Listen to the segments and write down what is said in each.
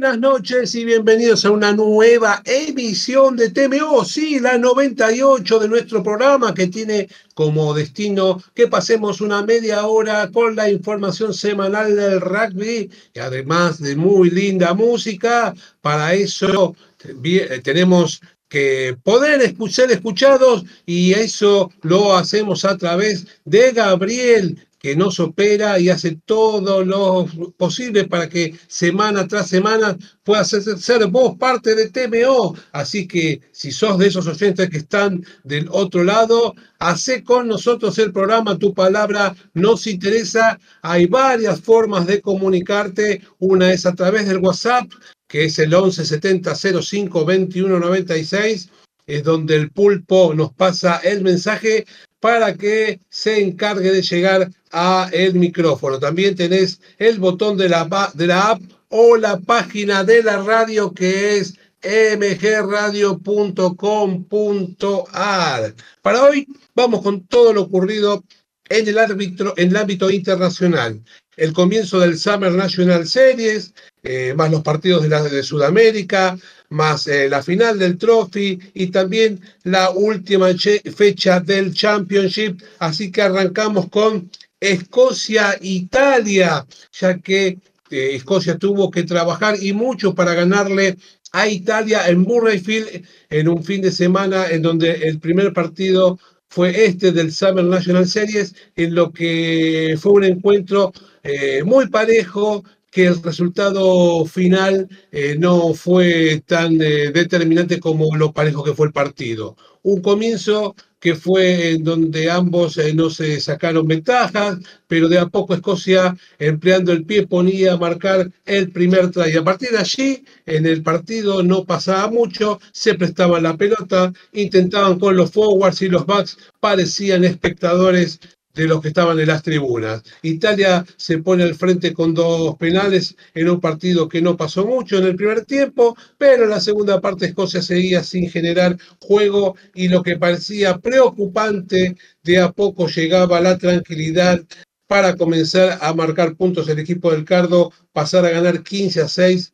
buenas noches y bienvenidos a una nueva emisión de TMO, sí, la 98 de nuestro programa que tiene como destino que pasemos una media hora con la información semanal del rugby y además de muy linda música. Para eso eh, tenemos que poder escuchar escuchados y eso lo hacemos a través de Gabriel que nos opera y hace todo lo posible para que semana tras semana puedas ser, vos parte de TMO. Así que si sos de esos oyentes que están del otro lado, hace con nosotros el programa Tu Palabra nos interesa. Hay varias formas de comunicarte. Una es a través del WhatsApp, que es el 1170 05 21 96 es donde el pulpo nos pasa el mensaje para que se encargue de llegar a el micrófono. También tenés el botón de la, de la app o la página de la radio que es mgradio.com.ar. Para hoy vamos con todo lo ocurrido en el, árbitro, en el ámbito internacional. El comienzo del Summer National Series, eh, más los partidos de, la, de Sudamérica, más eh, la final del Trophy y también la última fecha del Championship. Así que arrancamos con Escocia-Italia, ya que eh, Escocia tuvo que trabajar y mucho para ganarle a Italia en Murrayfield en un fin de semana en donde el primer partido fue este del Summer National Series, en lo que fue un encuentro eh, muy parejo, que el resultado final eh, no fue tan eh, determinante como lo parejo que fue el partido. Un comienzo que fue en donde ambos eh, no se sacaron ventajas, pero de a poco Escocia, empleando el pie, ponía a marcar el primer try. A partir de allí, en el partido no pasaba mucho, se prestaban la pelota, intentaban con los forwards y los backs, parecían espectadores de los que estaban en las tribunas. Italia se pone al frente con dos penales en un partido que no pasó mucho en el primer tiempo, pero en la segunda parte Escocia seguía sin generar juego y lo que parecía preocupante, de a poco llegaba la tranquilidad para comenzar a marcar puntos el equipo del Cardo, pasar a ganar 15 a 6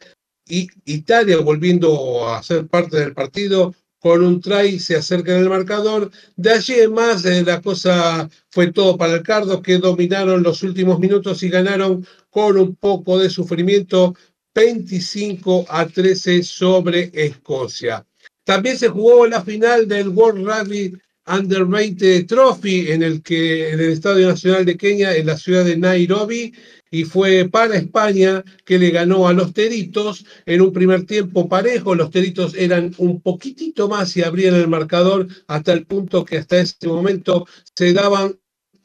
y Italia volviendo a ser parte del partido con un try se acerca en el marcador. De allí en más, eh, la cosa fue todo para el Cardo, que dominaron los últimos minutos y ganaron con un poco de sufrimiento 25 a 13 sobre Escocia. También se jugó la final del World Rugby Under 20 Trophy en el que en el Estadio Nacional de Kenia, en la ciudad de Nairobi, y fue para España que le ganó a los Teritos en un primer tiempo parejo. Los Teritos eran un poquitito más y abrían el marcador hasta el punto que hasta ese momento se daban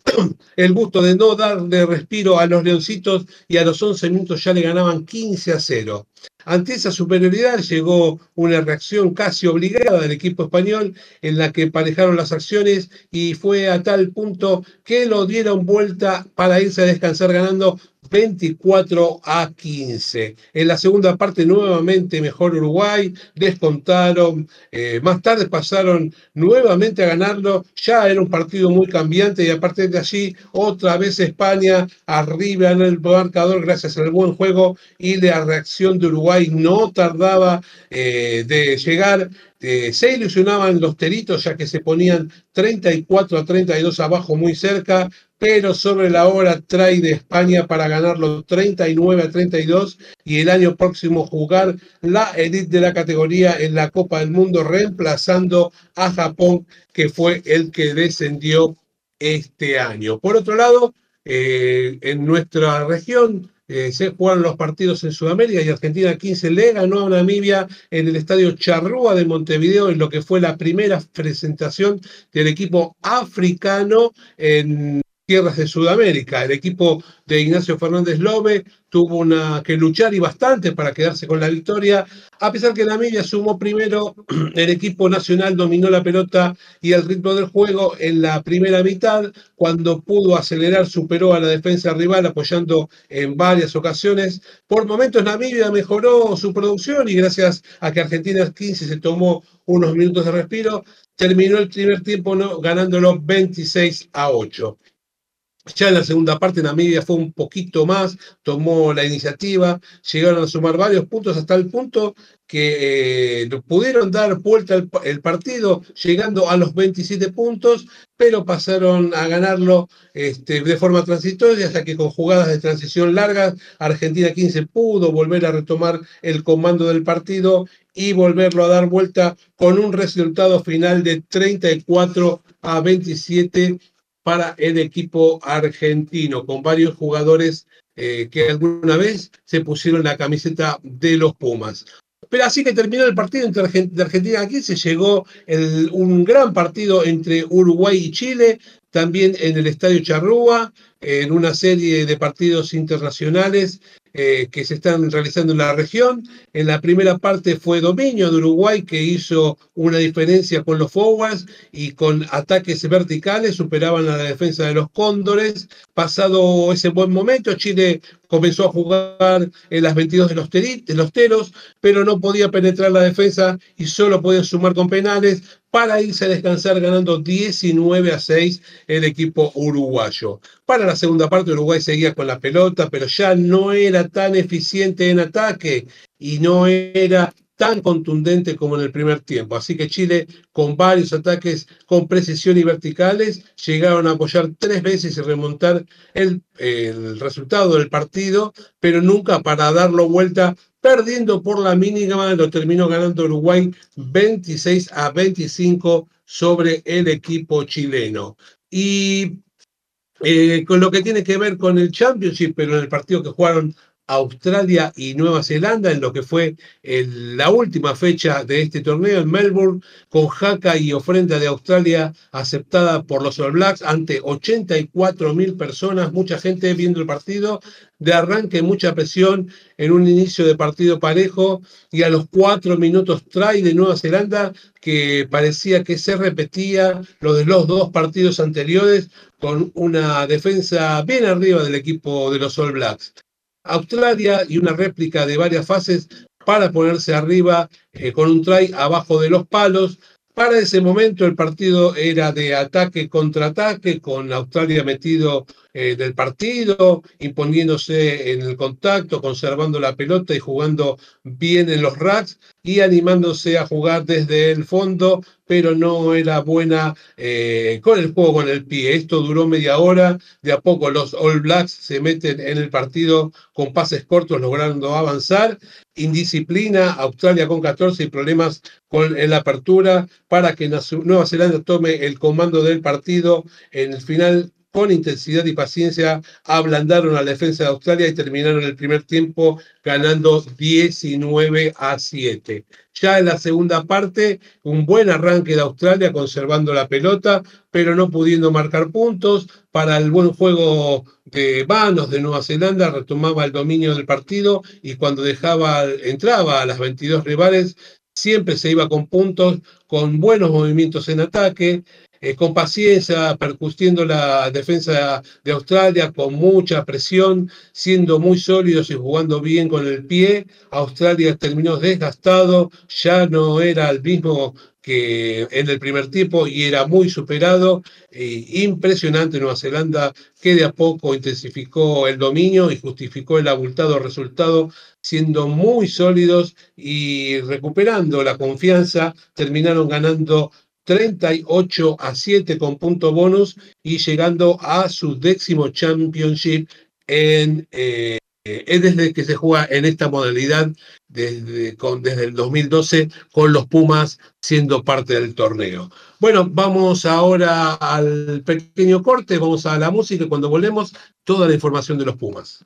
el gusto de no darle respiro a los Leoncitos y a los 11 minutos ya le ganaban 15 a 0. Ante esa superioridad llegó una reacción casi obligada del equipo español en la que parejaron las acciones y fue a tal punto que lo dieron vuelta para irse a descansar ganando 24 a 15. En la segunda parte nuevamente mejor Uruguay, descontaron, eh, más tarde pasaron nuevamente a ganarlo, ya era un partido muy cambiante y a partir de allí otra vez España arriba en el marcador gracias al buen juego y la reacción de Uruguay no tardaba eh, de llegar eh, se ilusionaban los teritos ya que se ponían 34 a 32 abajo muy cerca, pero sobre la hora trae de España para ganarlo 39 a 32 y el año próximo jugar la elite de la categoría en la Copa del Mundo reemplazando a Japón que fue el que descendió este año. Por otro lado, eh, en nuestra región eh, se jugaron los partidos en Sudamérica y Argentina 15 le ganó a Namibia en el estadio Charrúa de Montevideo en lo que fue la primera presentación del equipo africano en tierras de Sudamérica. El equipo de Ignacio Fernández Lobe tuvo una, que luchar y bastante para quedarse con la victoria, a pesar que Namibia sumó primero, el equipo nacional dominó la pelota y el ritmo del juego en la primera mitad, cuando pudo acelerar, superó a la defensa rival apoyando en varias ocasiones. Por momentos Namibia mejoró su producción y gracias a que Argentina 15 se tomó unos minutos de respiro, terminó el primer tiempo ganándolo 26 a 8. Ya en la segunda parte Namibia fue un poquito más, tomó la iniciativa, llegaron a sumar varios puntos hasta el punto que eh, pudieron dar vuelta el, partido llegando a los 27 puntos, pero pasaron a ganarlo este, de forma transitoria, hasta que con jugadas de transición largas, Argentina 15 pudo volver a retomar el comando del partido y volverlo a dar vuelta con un resultado final de 34 a 27 para el equipo argentino, con varios jugadores eh, que alguna vez se pusieron la camiseta de los Pumas. Pero así que terminó el partido entre Argentina aquí, se llegó un gran partido entre Uruguay y Chile, también en el Estadio Charrúa, en una serie de partidos internacionales eh, que se están realizando en la región. En la primera parte fue dominio de Uruguay que hizo una diferencia con los forwards y con ataques verticales superaban a la defensa de los cóndores. Pasado ese buen momento, Chile comenzó a jugar en las 22 de los, teros, pero no podía penetrar la defensa y solo podía sumar con penales para irse a descansar ganando 19 a 6 el equipo uruguayo. Para la segunda parte Uruguay seguía con la pelota, pero ya no era tan eficiente en ataque y no era tan contundente como en el primer tiempo. Así que Chile, con varios ataques con precisión y verticales, llegaron a apoyar tres veces y remontar el, el resultado del partido, pero nunca para darlo vuelta perdiendo por la mínima, lo terminó ganando Uruguay 26 a 25 sobre el equipo chileno. Y eh, con lo que tiene que ver con el Championship, pero en el partido que jugaron Australia y Nueva Zelanda en lo que fue la última fecha de este torneo en Melbourne, con jaca y ofrenda de Australia aceptada por los All Blacks ante 84 mil personas, mucha gente viendo el partido, de arranque mucha presión en un inicio de partido parejo y a los cuatro minutos trae de Nueva Zelanda que parecía que se repetía lo de los dos partidos anteriores con una defensa bien arriba del equipo de los All Blacks. Australia y una réplica de varias fases para ponerse arriba eh, con un try abajo de los palos. Para ese momento el partido era de ataque contra ataque, con Australia metido eh, del partido, imponiéndose en el contacto, conservando la pelota y jugando bien en los racks y animándose a jugar desde el fondo, pero no era buena eh, con el juego con el pie. Esto duró media hora, de a poco los All Blacks se meten en el partido con pases cortos, logrando avanzar. Indisciplina, Australia con 14 y problemas con la apertura para que Nueva Zelanda tome el comando del partido. En el final con intensidad y paciencia ablandaron a la defensa de Australia y terminaron el primer tiempo ganando 19 a 7. Ya en la segunda parte, un buen arranque de Australia conservando la pelota, pero no pudiendo marcar puntos. Para el buen juego de manos de Nueva Zelanda, retomaba el dominio del partido y cuando dejaba, entraba a las 22 rivales, siempre se iba con puntos, con buenos movimientos en ataque, eh, con paciencia, percutiendo la defensa de Australia con mucha presión, siendo muy sólidos y jugando bien con el pie. Australia terminó desgastado, ya no era el mismo que en el primer tiempo y era muy superado. impresionante Nueva Zelanda que de a poco intensificó el dominio y justificó el abultado resultado siendo muy sólidos y recuperando la confianza, terminaron ganando 38 a 7 con punto bonus y llegando a su décimo championship en, eh, desde que se juega en esta modalidad desde, con, desde el 2012 con los Pumas siendo parte del torneo. Bueno, vamos ahora al pequeño corte, vamos a la música y cuando volvemos toda la información de los Pumas.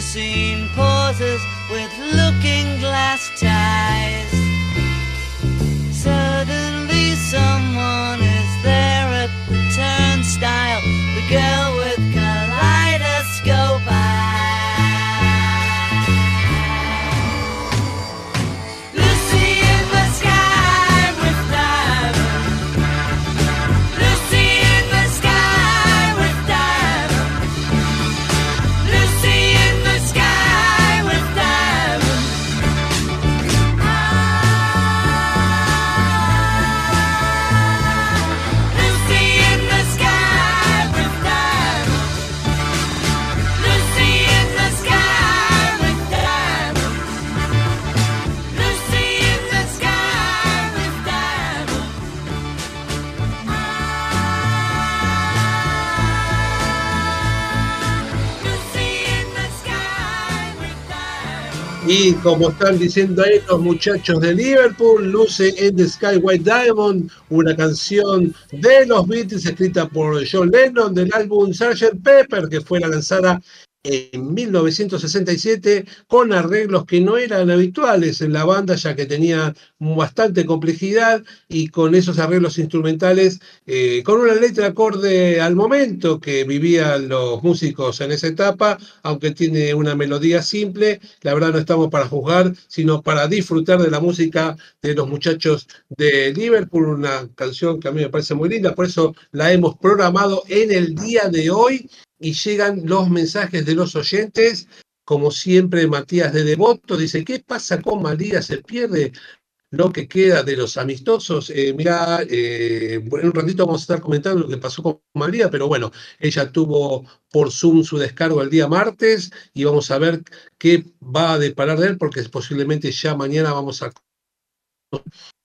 see Y como están diciendo ahí los muchachos de Liverpool, luce en the Sky White Diamond, una canción de los Beatles escrita por John Lennon del álbum Sgt. Pepper, que fue lanzada en 1967 con arreglos que no eran habituales en la banda ya que tenía bastante complejidad y con esos arreglos instrumentales eh, con una letra acorde al momento que vivían los músicos en esa etapa aunque tiene una melodía simple la verdad no estamos para juzgar sino para disfrutar de la música de los muchachos de Liverpool una canción que a mí me parece muy linda por eso la hemos programado en el día de hoy y llegan los mensajes de los oyentes. Como siempre, Matías de Devoto dice, ¿qué pasa con María? ¿Se pierde lo que queda de los amistosos? Eh, mira, eh, en un ratito vamos a estar comentando lo que pasó con María, pero bueno, ella tuvo por Zoom su descargo el día martes y vamos a ver qué va a deparar de él, porque posiblemente ya mañana vamos a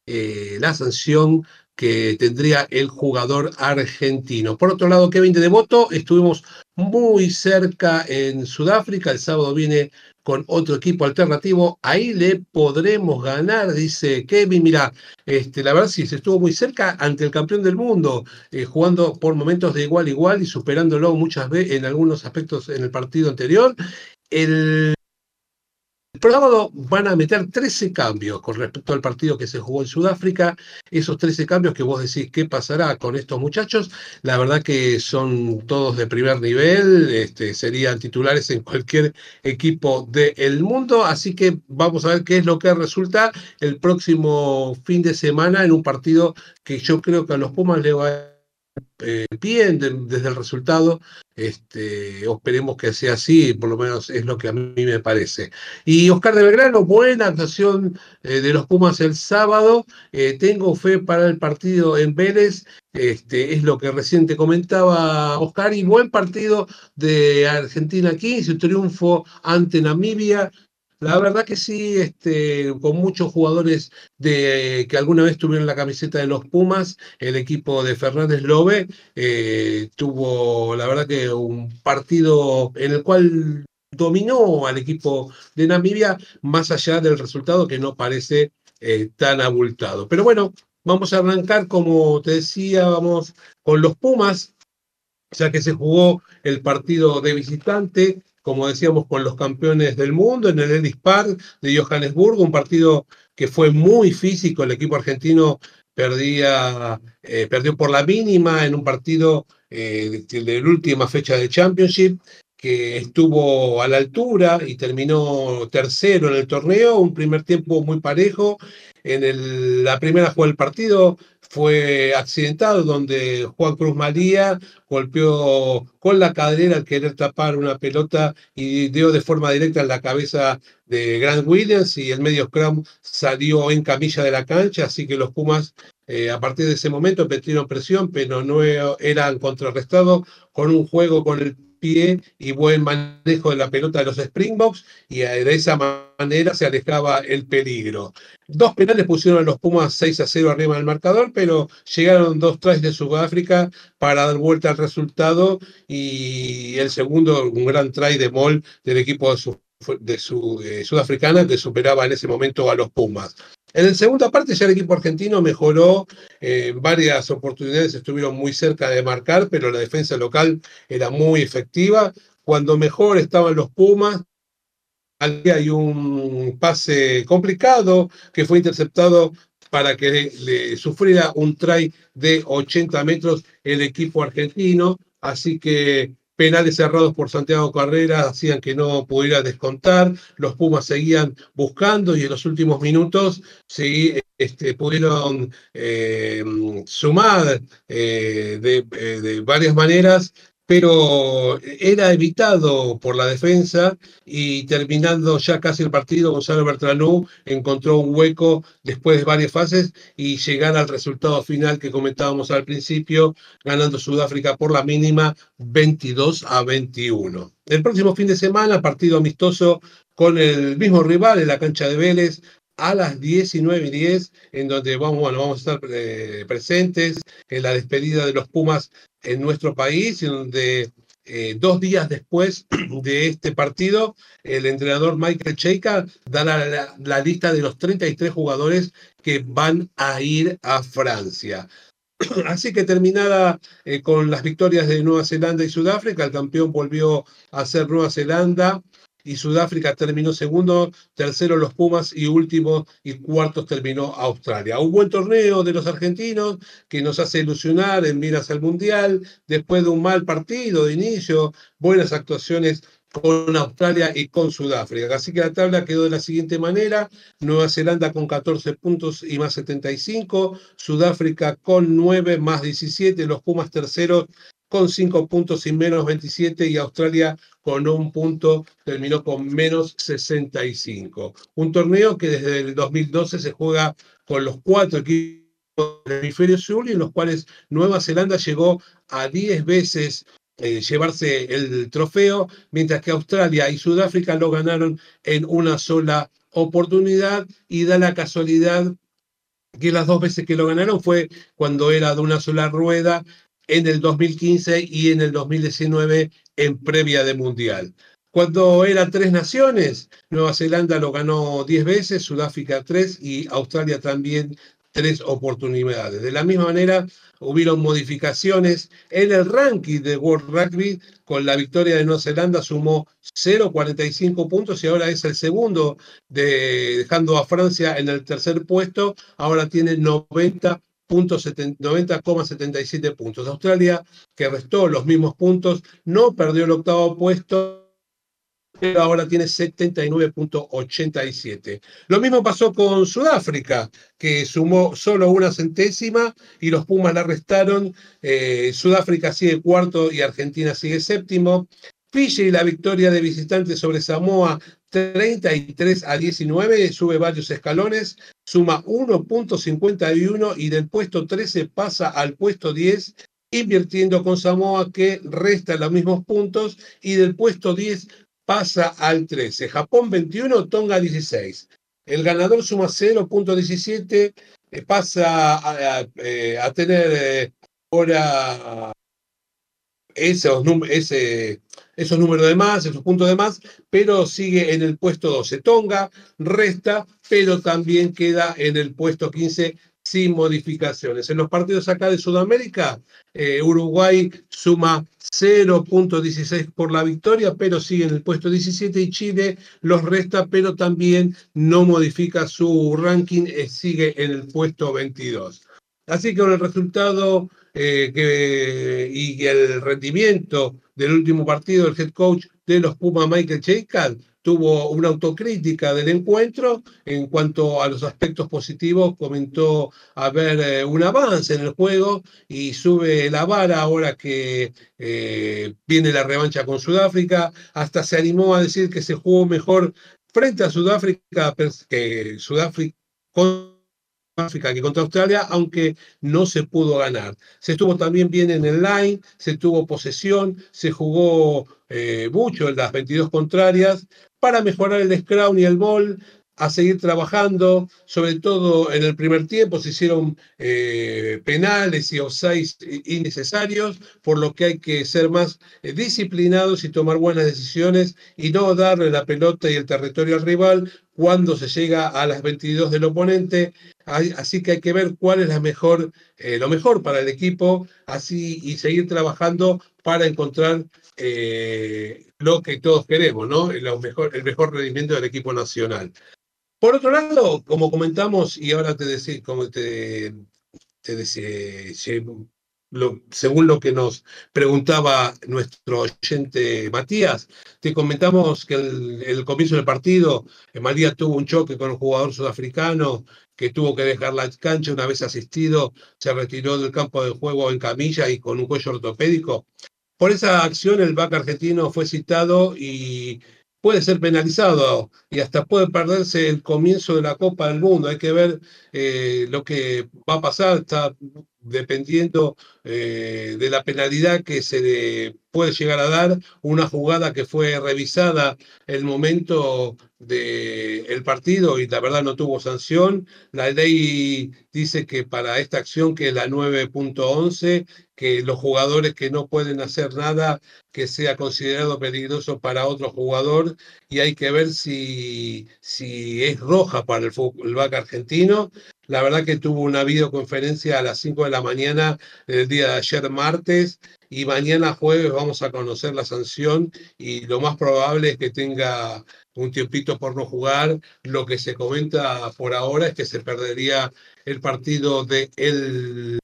eh, la sanción que tendría el jugador argentino. Por otro lado, Kevin de Devoto, estuvimos muy cerca en Sudáfrica, el sábado viene con otro equipo alternativo, ahí le podremos ganar, dice Kevin, mira, este, la verdad sí, se estuvo muy cerca ante el campeón del mundo, eh, jugando por momentos de igual a igual y superándolo muchas veces en algunos aspectos en el partido anterior. El sábado van a meter 13 cambios con respecto al partido que se jugó en Sudáfrica. Esos 13 cambios que vos decís, ¿qué pasará con estos muchachos? La verdad que son todos de primer nivel, este, serían titulares en cualquier equipo del mundo. Así que vamos a ver qué es lo que resulta el próximo fin de semana en un partido que yo creo que a los Pumas le va a eh, bien desde el resultado. Este, esperemos que sea así, por lo menos es lo que a mí me parece. Y Oscar de Belgrano, buena actuación eh, de los Pumas el sábado. Eh, tengo fe para el partido en Vélez. Este, es lo que recién te comentaba Oscar. Y buen partido de Argentina 15, triunfo ante Namibia. La verdad que sí, este, con muchos jugadores de, que alguna vez tuvieron la camiseta de los Pumas, el equipo de Fernández Lobe eh, tuvo, la verdad que un partido en el cual dominó al equipo de Namibia, más allá del resultado que no parece eh, tan abultado. Pero bueno, vamos a arrancar, como te decía, vamos con los Pumas, ya que se jugó el partido de visitante como decíamos, con los campeones del mundo en el Ellis Park de Johannesburgo, un partido que fue muy físico, el equipo argentino perdía, eh, perdió por la mínima en un partido eh, de, la última fecha de Championship, que estuvo a la altura y terminó tercero en el torneo, un primer tiempo muy parejo. En la primera jugada del partido fue accidentado, donde Juan Cruz María golpeó con la cadera al querer tapar una pelota y dio de forma directa en la cabeza de Grant Williams y el medio scrum salió en camilla de la cancha, así que los Pumas eh, a partir de ese momento metieron presión, pero no eran contrarrestados con un juego con el pie y buen manejo de la pelota de los Springboks y de esa manera se alejaba el peligro. Dos penales pusieron a los Pumas 6 a 0 arriba del marcador, pero llegaron dos tries de Sudáfrica para dar vuelta al resultado y el segundo, un gran try de Mol del equipo de su, eh, sudafricana que superaba en ese momento a los Pumas. En la segunda parte ya el equipo argentino mejoró, eh, varias oportunidades estuvieron muy cerca de marcar, pero la defensa local era muy efectiva. Cuando mejor estaban los Pumas, hay un pase complicado que fue interceptado para que le sufriera un try de 80 metros el equipo argentino. Así que penales cerrados por Santiago Carrera hacían que no pudiera descontar, los Pumas seguían buscando y en los últimos minutos sí, este, pudieron eh, sumar eh, de, eh, de, varias maneras pero era evitado por la defensa y terminando ya casi el partido, Gonzalo Bertranú encontró un hueco después de varias fases y llegar al resultado final que comentábamos al principio, ganando Sudáfrica por la mínima 22 a 21. El próximo fin de semana, partido amistoso con el mismo rival en la cancha de Vélez, a las 19 y 10, en donde vamos, bueno, vamos a estar eh, presentes en la despedida de los Pumas en nuestro país, en donde eh, dos días después de este partido, el entrenador Michael Cheika da la, la, lista de los 33 jugadores que van a ir a Francia. Así que terminada eh, con las victorias de Nueva Zelanda y Sudáfrica, el campeón volvió a ser Nueva Zelanda y Sudáfrica terminó segundo, tercero los Pumas y último y cuartos terminó Australia. Un buen torneo de los argentinos que nos hace ilusionar en miras al Mundial, después de un mal partido de inicio, buenas actuaciones con Australia y con Sudáfrica. Así que la tabla quedó de la siguiente manera, Nueva Zelanda con 14 puntos y más 75, Sudáfrica con 9 más 17, los Pumas terceros con 5 puntos y menos 27 y Australia con un punto terminó con menos 65. Un torneo que desde el 2012 se juega con los cuatro equipos del hemisferio sur y en los cuales Nueva Zelanda llegó a 10 veces eh, llevarse el trofeo, mientras que Australia y Sudáfrica lo ganaron en una sola oportunidad y da la casualidad que las dos veces que lo ganaron fue cuando era de una sola rueda en el 2015 y en el 2019 en previa de Mundial. Cuando eran tres naciones, Nueva Zelanda lo ganó 10 veces, Sudáfrica tres y Australia también tres oportunidades. De la misma manera, hubieron modificaciones en el ranking de World Rugby. Con la victoria de Nueva Zelanda sumó 0,45 puntos y ahora es el segundo, dejando a Francia en el tercer puesto. Ahora tiene 90 90,77 puntos. Australia, que restó los mismos puntos, no perdió el octavo puesto, pero ahora tiene 79.87. Lo mismo pasó con Sudáfrica, que sumó solo una centésima y los Pumas la restaron. Eh, Sudáfrica sigue cuarto y Argentina sigue séptimo. Fiji, la victoria de visitantes sobre Samoa 33 a 19, sube varios escalones, suma 1.51 y del puesto 13 pasa al puesto 10, invirtiendo con Samoa que resta los mismos puntos y del puesto 10 pasa al 13. Japón 21, Tonga 16. El ganador suma 0.17, eh, pasa a, a, eh, a tener eh, ahora esos, ese, esos números de más, esos puntos de más, pero sigue en el puesto 12. Tonga resta, pero también queda en el puesto 15 sin modificaciones. En los partidos acá de Sudamérica, eh, Uruguay suma 0.16 por la victoria, pero sigue en el puesto 17 y Chile los resta, pero también no modifica su ranking, eh, sigue en el puesto 22. Así que con el resultado eh, y el rendimiento del último partido, el head coach de los Pumas, Michael Chaykat, tuvo una autocrítica del encuentro en cuanto a los aspectos positivos, comentó haber eh, un avance en el juego y sube la vara ahora que eh, viene la revancha con Sudáfrica, hasta se animó a decir que se jugó mejor frente a Sudáfrica que Sudáfrica África que contra Australia, aunque no se pudo ganar. Se estuvo también bien en el line, se tuvo posesión, se jugó eh, mucho en las 22 contrarias para mejorar el scrum y el ball, a seguir trabajando, sobre todo en el primer tiempo se hicieron eh, penales y offsides innecesarios, por lo que hay que ser más eh, disciplinados y tomar buenas decisiones y no darle la pelota y el territorio al rival cuando se llega a las 22 del oponente. Así que hay que ver cuál es la mejor, eh, lo mejor para el equipo así, y seguir trabajando para encontrar lo que todos queremos, ¿no? mejor, el mejor rendimiento del equipo nacional. Por otro lado, como comentamos, y ahora te decía, como te, te decía, según lo que nos preguntaba nuestro oyente Matías, te comentamos que el, el comienzo del partido, eh, María tuvo un choque con un jugador sudafricano que tuvo que dejar la cancha una vez asistido, se retiró del campo de juego en camilla y con un cuello ortopédico. Por esa acción el BAC argentino fue citado y puede ser penalizado y hasta puede perderse el comienzo de la Copa del Mundo. Hay que ver eh, lo que va a pasar, está dependiendo eh, de la penalidad que se puede llegar a dar, una jugada que fue revisada el momento del partido y la verdad no tuvo sanción. La ley dice que para esta acción, que es la 9.11, que los jugadores que no pueden hacer nada que sea considerado peligroso para otro jugador y hay que ver si, si es roja para el, el argentino. La verdad que tuvo una videoconferencia a las 5 de la mañana del día de ayer martes y mañana jueves vamos a conocer la sanción y lo más probable es que tenga un tiempito por no jugar. Lo que se comenta por ahora es que se perdería el partido del el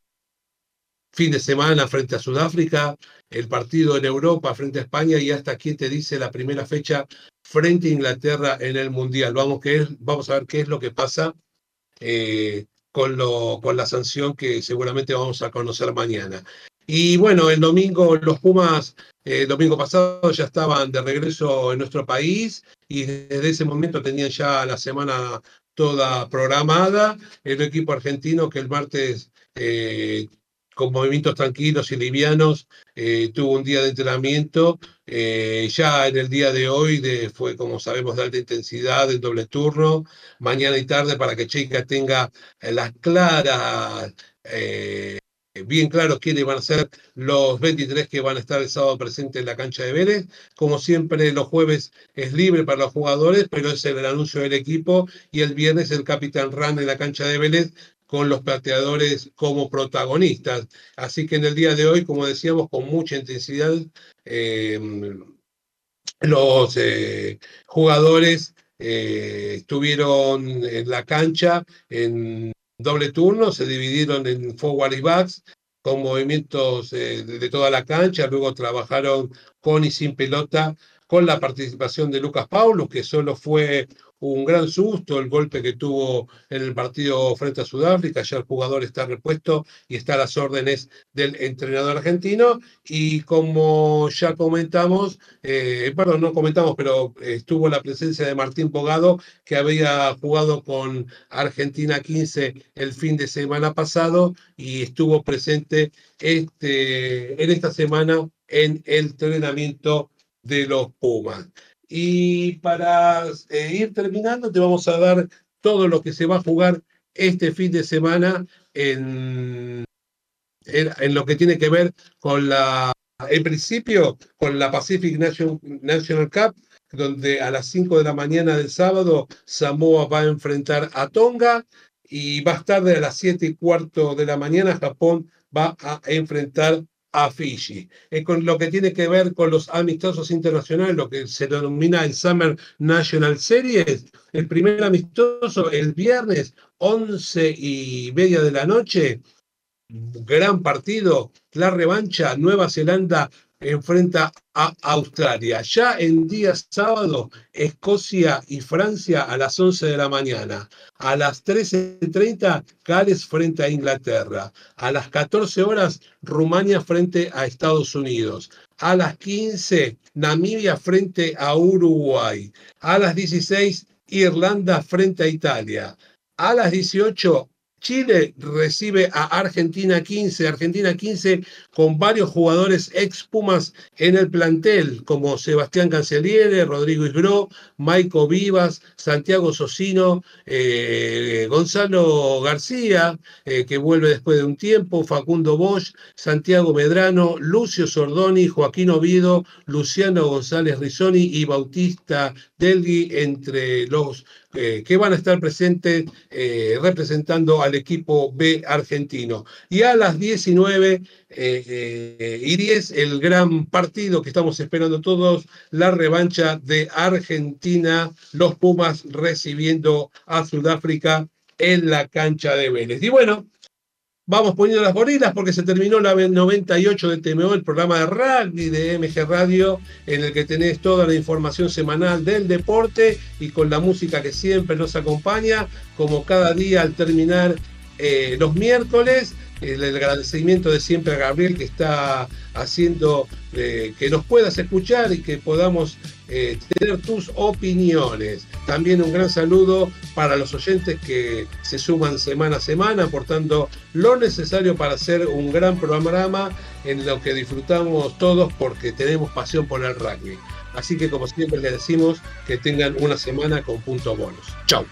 fin de semana frente a Sudáfrica, el partido en Europa frente a España y hasta aquí te dice la primera fecha frente a Inglaterra en el Mundial. Vamos, que vamos a ver qué es lo que pasa eh, con, lo, con la sanción que seguramente vamos a conocer mañana. Y bueno, el domingo los Pumas, el domingo pasado ya estaban de regreso en nuestro país y desde ese momento tenían ya la semana toda programada. El equipo argentino que el martes eh, con movimientos tranquilos y livianos, eh, tuvo un día de entrenamiento. Eh, ya en el día de hoy fue, como sabemos, de alta intensidad, de doble turno, mañana y tarde para que Cheika tenga las claras, eh, bien claros quiénes van a ser los 23 que van a estar el sábado presentes en la cancha de Vélez. Como siempre, los jueves es libre para los jugadores, pero es el anuncio del equipo y el viernes el capitán Ran en la cancha de Vélez con los plateadores como protagonistas. Así que en el día de hoy, como decíamos, con mucha intensidad, em, los eh, jugadores eh, estuvieron en la cancha en doble turno, se dividieron en forward y backs con movimientos eh, de, toda la cancha, luego trabajaron con y sin pelota con la participación de Lucas Paulo, que solo fue un gran susto el golpe que tuvo en el partido frente a Sudáfrica. Ya el jugador está repuesto y está a las órdenes del entrenador argentino. Y como ya comentamos, eh, perdón, no comentamos, pero estuvo la presencia de Martín Bogado, que había jugado con Argentina 15 el fin de semana pasado y estuvo presente este, en esta semana en el entrenamiento de los Pumas. Y para eh, ir terminando, te vamos a dar todo lo que se va a jugar este fin de semana en, en, lo que tiene que ver con la, en principio, con la Pacific National, National Cup, donde a las 5 de la mañana del sábado Samoa va a enfrentar a Tonga y más tarde a las 7 y cuarto de la mañana Japón va a enfrentar a Fiji. Eh, con lo que tiene que ver con los amistosos internacionales, lo que se denomina el Summer National Series, el primer amistoso el viernes 11 y media de la noche gran partido, la revancha, Nueva Zelanda enfrenta a Australia. Ya en día sábado, Escocia y Francia a las 11 de la mañana. A las 13.30, Gales frente a Inglaterra. A las 14 horas, Rumania frente a Estados Unidos. A las 15, Namibia frente a Uruguay. A las 16, Irlanda frente a Italia. A las 18, Chile recibe a Argentina 15, Argentina 15 con varios jugadores ex Pumas en el plantel, como Sebastián Canceliere, Rodrigo Isgro, Maico Vivas, Santiago Socino, eh, Gonzalo García, eh, que vuelve después de un tiempo, Facundo Bosch, Santiago Medrano, Lucio Sordoni, Joaquín Ovido, Luciano González Rizoni y Bautista Delgui, entre los eh, que van a estar presentes representando al equipo B argentino. Y a las 19 y 10, el gran partido que estamos esperando todos, la revancha de Argentina, los Pumas recibiendo a Sudáfrica en la cancha de Vélez. Y bueno, vamos poniendo las gorilas porque se terminó la 98 de TMO, el programa de rugby de MG Radio, en el que tenés toda la información semanal del deporte y con la música que siempre nos acompaña, como cada día al terminar eh, los miércoles el agradecimiento de siempre a Gabriel que está haciendo eh, que nos puedas escuchar y que podamos eh, tener tus opiniones. También un gran saludo para los oyentes que se suman semana a semana, aportando lo necesario para hacer un gran programa en lo que disfrutamos todos porque tenemos pasión por el rugby. Así que como siempre les decimos que tengan una semana con puntos bonos. Chao.